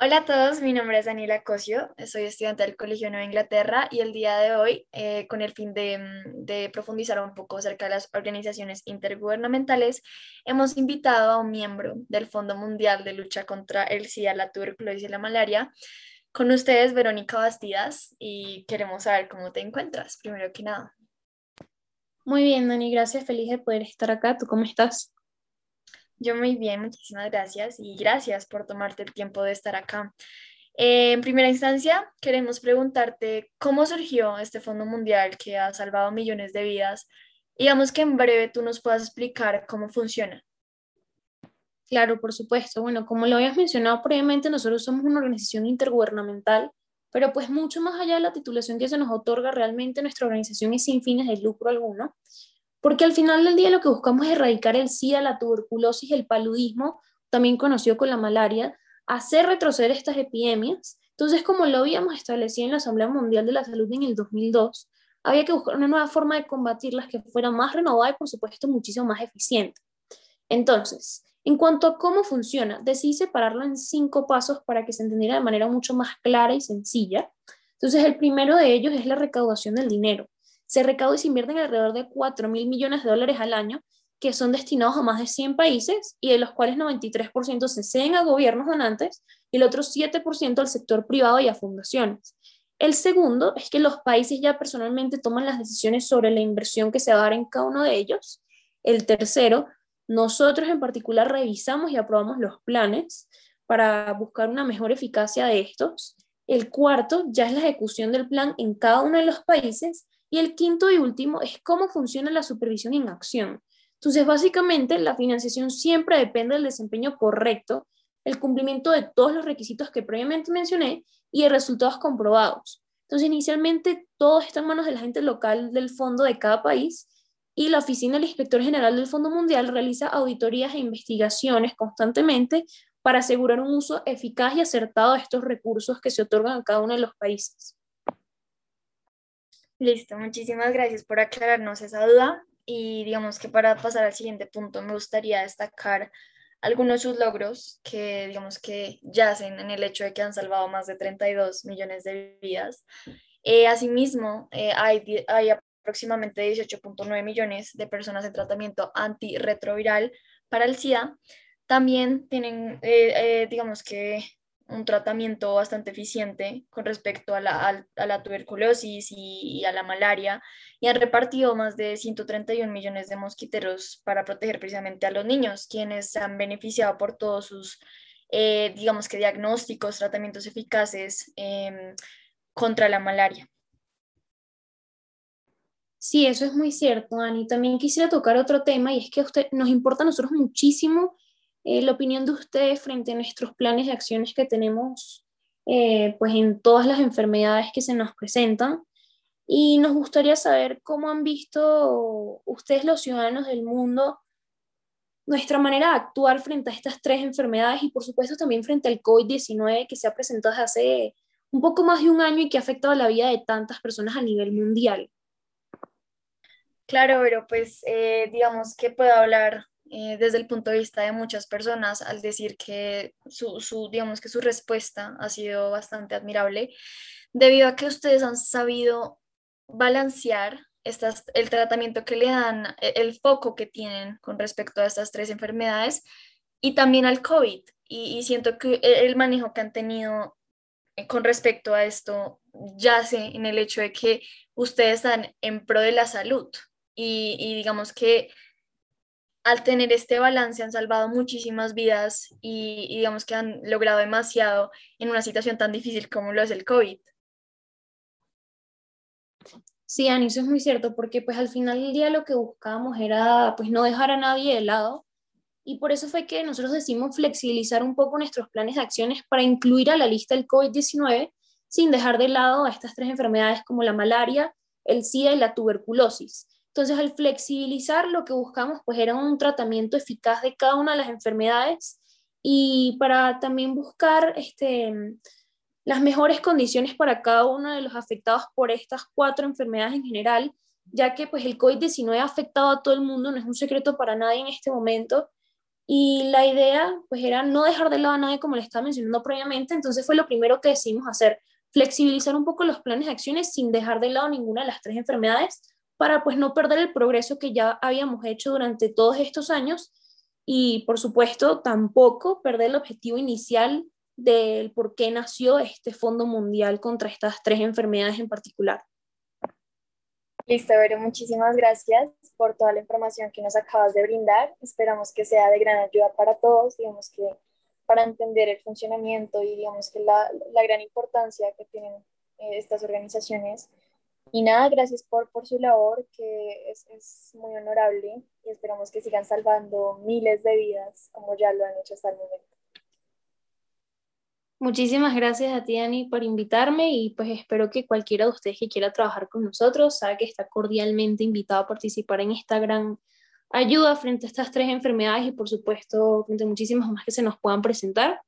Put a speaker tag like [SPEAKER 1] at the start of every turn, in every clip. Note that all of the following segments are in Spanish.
[SPEAKER 1] Hola a todos, mi nombre es Daniela Cosio, soy estudiante del Colegio Nueva Inglaterra y el día de hoy, eh, con el fin de, mm, de, profundizar un poco acerca de las organizaciones intergubernamentales, hemos invitado a un miembro del Fondo Mundial de Lucha contra el SIDA, la tuberculosis y la malaria. Con ustedes, Verónica Bastidas, y queremos saber cómo te encuentras, primero que nada.
[SPEAKER 2] Muy bien, Dani, gracias, feliz de poder estar acá. ¿Tú cómo estás?
[SPEAKER 1] Yo muy bien, muchísimas gracias y gracias por tomarte el tiempo de estar acá. Eh, en primera instancia, queremos preguntarte cómo surgió este Fondo Mundial que ha salvado millones de vidas. Digamos que en breve tú nos puedas explicar cómo funciona.
[SPEAKER 2] Claro, por supuesto. Bueno, como lo habías mencionado previamente, nosotros somos una organización intergubernamental, pero pues mucho más allá de la titulación que se nos otorga, realmente nuestra organización es sin fines de lucro alguno porque al final del día lo que buscamos es erradicar el SIDA, la tuberculosis, el paludismo, también conocido con la malaria, hacer retroceder estas epidemias. Entonces, como lo habíamos establecido en la Asamblea Mundial de la Salud en el 2002, había que buscar una nueva forma de combatirlas que fuera más renovada y, por supuesto, muchísimo más eficiente. Entonces, en cuanto a cómo funciona, decidí separarlo en cinco pasos para que se entendiera de manera mucho más clara y sencilla. Entonces, el primero de ellos es la recaudación del dinero se recauda y se invierte en alrededor de 4 mil millones de dólares al año, que son destinados a más de 100 países y de los cuales 93% se ceden a gobiernos donantes y el otro 7% al sector privado y a fundaciones. El segundo es que los países ya personalmente toman las decisiones sobre la inversión que se va a dar en cada uno de ellos. El tercero, nosotros en particular revisamos y aprobamos los planes para buscar una mejor eficacia de estos. El cuarto ya es la ejecución del plan en cada uno de los países y el quinto y último es cómo funciona la supervisión en acción. Entonces, básicamente, la financiación siempre depende del desempeño correcto, el cumplimiento de todos los requisitos que previamente mencioné y de resultados comprobados. Entonces, inicialmente, todo está en manos de la gente local del fondo de cada país y la oficina del inspector general del Fondo Mundial realiza auditorías e investigaciones constantemente para asegurar un uso eficaz y acertado de estos recursos que se otorgan a cada uno de los países.
[SPEAKER 1] Listo, muchísimas gracias por aclararnos esa duda y digamos que para pasar al siguiente punto me gustaría destacar algunos de sus logros que digamos que yacen en el hecho de que han salvado más de 32 millones de vidas. Eh, asimismo, eh, hay, hay aproximadamente 18.9 millones de personas en tratamiento antirretroviral para el SIDA. También tienen, eh, digamos que un tratamiento bastante eficiente con respecto a la, a, la tuberculosis y, a la malaria y han repartido más de 131 millones de mosquiteros para proteger precisamente a los niños, quienes han beneficiado por todos sus, eh, digamos que diagnósticos, tratamientos eficaces em, contra la malaria.
[SPEAKER 2] Sí, eso es muy cierto, Ani. También quisiera tocar otro tema y es que usted, nos importa a nosotros muchísimo eh, la opinión de ustedes frente a nuestros planes de acciones que tenemos eh, pues en todas las enfermedades que se nos presentan. Y nos gustaría saber cómo han visto ustedes los ciudadanos del mundo nuestra manera de actuar frente a estas tres enfermedades y por supuesto también frente al COVID-19 que se ha presentado desde hace un poco más de un año y que ha afectado la vida de tantas personas a nivel mundial.
[SPEAKER 1] Claro, pero pues eh, digamos que puedo hablar eh, desde el punto de vista de muchas personas al decir que su, digamos que su respuesta ha sido bastante admirable, debido a que ustedes han sabido balancear estas, el tratamiento que le dan, e, el foco que tienen con respecto a estas tres enfermedades y también al COVID. Y, siento que el manejo que han tenido eh, con respecto a esto yace en el hecho de que ustedes están en pro de la salud y digamos que al tener este balance han salvado muchísimas vidas y, digamos que han logrado demasiado en una situación tan difícil como lo es el COVID.
[SPEAKER 2] Sí, Ani, eso es muy cierto, porque pues al final del día lo que buscábamos era pues no dejar a nadie de lado y por eso fue que nosotros decidimos flexibilizar un poco nuestros planes de acciones para incluir a la lista el COVID-19 sin dejar de lado a estas tres enfermedades como la malaria, el SIDA y la tuberculosis. Entonces, al flexibilizar, lo que buscamos pues era un tratamiento eficaz de cada una de las enfermedades y para también buscar este, las mejores condiciones para cada uno de los afectados por estas cuatro enfermedades en general, ya que pues el COVID-19 ha afectado a todo el mundo, no es un secreto para nadie en este momento, Y la idea pues era no dejar de lado a nadie como le estaba mencionando previamente, entonces fue lo primero que decidimos hacer, flexibilizar un poco los planes de acciones sin dejar de lado ninguna de las tres enfermedades para pues no perder el progreso que ya habíamos hecho durante todos estos años y por supuesto tampoco perder el objetivo inicial del por qué nació este Fondo Mundial contra estas tres enfermedades en particular.
[SPEAKER 1] Listo, Vero, muchísimas gracias por toda la información que nos acabas de brindar. Esperamos que sea de gran ayuda para todos, digamos que para entender el funcionamiento y digamos que la, la gran importancia que tienen eh, estas organizaciones. Y nada, gracias por, por su labor, que es, es, muy honorable y esperamos que sigan salvando miles de vidas como ya lo han hecho hasta el momento.
[SPEAKER 2] Muchísimas gracias a ti, Ani, por invitarme y pues espero que cualquiera de ustedes que quiera trabajar con nosotros sabe que está cordialmente invitado a participar en esta gran ayuda frente a estas tres enfermedades y por supuesto frente a muchísimas más que se nos puedan presentar.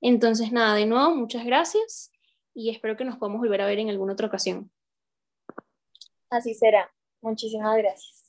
[SPEAKER 2] Entonces, nada, de nuevo, muchas gracias y espero que nos podamos volver a ver en alguna otra ocasión.
[SPEAKER 1] Así será. Muchísimas gracias.